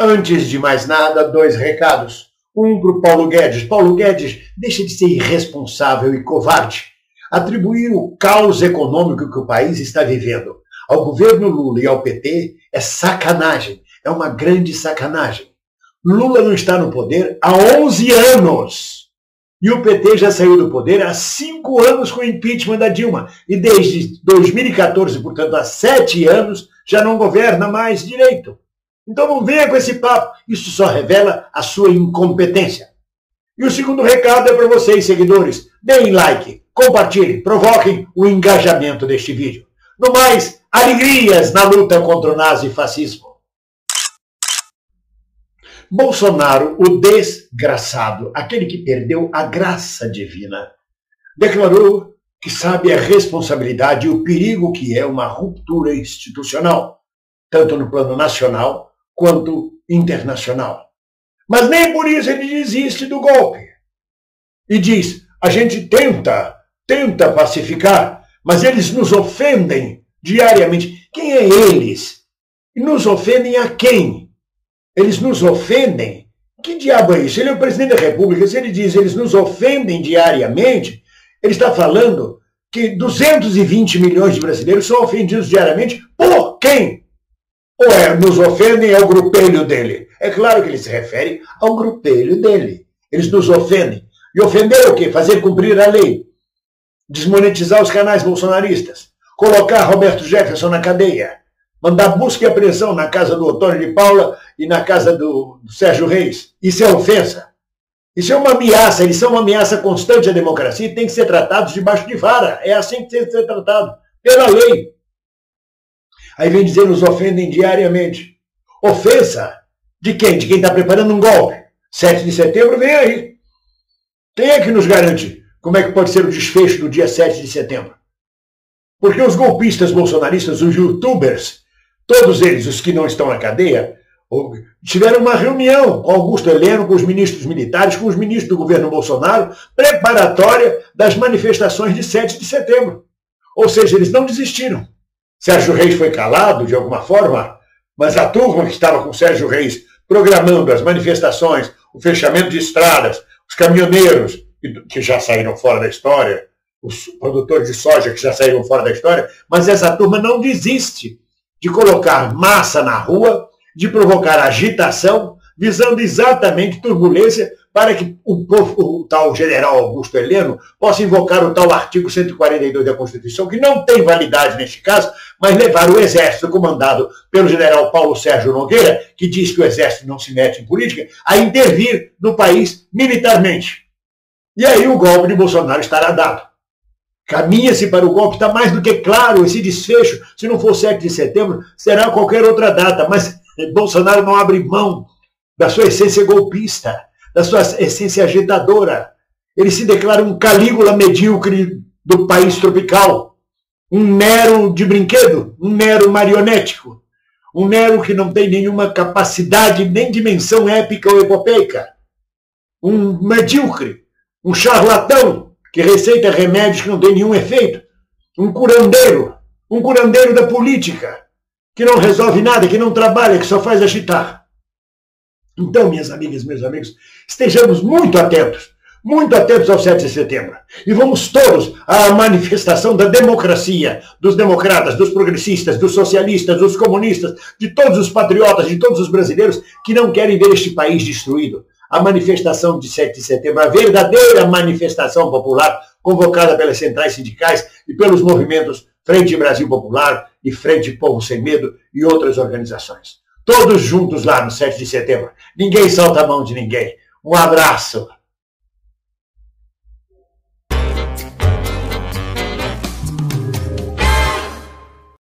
Antes de mais nada, dois recados. Um para o Paulo Guedes. Paulo Guedes deixa de ser irresponsável e covarde. Atribuir o caos econômico que o país está vivendo ao governo Lula e ao PT é sacanagem. É uma grande sacanagem. Lula não está no poder há 11 anos. E o PT já saiu do poder há cinco anos com o impeachment da Dilma. E desde 2014, portanto, há sete anos, já não governa mais direito. Então não venha com esse papo. Isso só revela a sua incompetência. E o segundo recado é para vocês, seguidores. Deem like, compartilhem, provoquem o engajamento deste vídeo. No mais, alegrias na luta contra o nazifascismo. Bolsonaro, o desgraçado, aquele que perdeu a graça divina, declarou que sabe a responsabilidade e o perigo que é uma ruptura institucional, tanto no plano nacional quanto internacional. Mas nem por isso ele desiste do golpe. E diz: a gente tenta, tenta pacificar, mas eles nos ofendem diariamente. Quem é eles? E nos ofendem a quem? Eles nos ofendem. Que diabo é isso? Ele é o presidente da República. Se ele diz eles nos ofendem diariamente, ele está falando que 220 milhões de brasileiros são ofendidos diariamente por quem? Ou é nos ofendem é o grupelho dele? É claro que ele se refere ao grupelho dele. Eles nos ofendem. E ofender é o quê? Fazer cumprir a lei. Desmonetizar os canais bolsonaristas. Colocar Roberto Jefferson na cadeia mandar busca e apreensão na casa do Otônio de Paula e na casa do, do Sérgio Reis. Isso é ofensa. Isso é uma ameaça, eles são uma ameaça constante à democracia e têm que ser tratados debaixo de vara. É assim que tem que ser tratado, pela lei. Aí vem dizer, nos ofendem diariamente. Ofensa de quem? De quem está preparando um golpe. 7 de setembro vem aí. Quem é que nos garante como é que pode ser o desfecho do dia 7 de setembro? Porque os golpistas bolsonaristas, os youtubers, todos eles, os que não estão na cadeia, tiveram uma reunião Augusto Heleno, com os ministros militares, com os ministros do governo Bolsonaro, preparatória das manifestações de 7 de setembro. Ou seja, eles não desistiram. Sérgio Reis foi calado de alguma forma, mas a turma que estava com Sérgio Reis programando as manifestações, o fechamento de estradas, os caminhoneiros, que já saíram fora da história, os produtores de soja que já saíram fora da história, mas essa turma não desiste de colocar massa na rua, de provocar agitação, visando exatamente turbulência para que o, o, tal general Augusto Heleno possa invocar o tal artigo 142 da Constituição, que não tem validade neste caso, mas levar o exército comandado pelo general Paulo Sérgio Nogueira, que diz que o exército não se mete em política, a intervir no país militarmente. E aí o golpe de Bolsonaro estará dado. Caminha-se para o golpe, está mais do que claro esse desfecho. Se não for 7 de setembro, será qualquer outra data. Mas Bolsonaro não abre mão da sua essência golpista, da sua essência agitadora. Ele se declara um Calígula medíocre do país tropical, um Nero de brinquedo, um Nero marionético, um Nero que não tem nenhuma capacidade nem dimensão épica ou epopeica, um medíocre, um charlatão que receita remédios que não tem nenhum efeito. Um curandeiro, um curandeiro da política, que não resolve nada, que não trabalha, que só faz agitar. Então, minhas amigas, meus amigos, estejamos muito atentos, muito atentos ao 7 de setembro. E vamos todos à manifestação da democracia, dos democratas, dos progressistas, dos socialistas, dos comunistas, de todos os patriotas, de todos os brasileiros que não querem ver este país destruído a manifestação de 7 de setembro, a verdadeira manifestação popular convocada pelas centrais sindicais e pelos movimentos Frente Brasil Popular e Frente Povo Sem Medo e outras organizações. Todos juntos lá no 7 de setembro. Ninguém solta a mão de ninguém. Um abraço.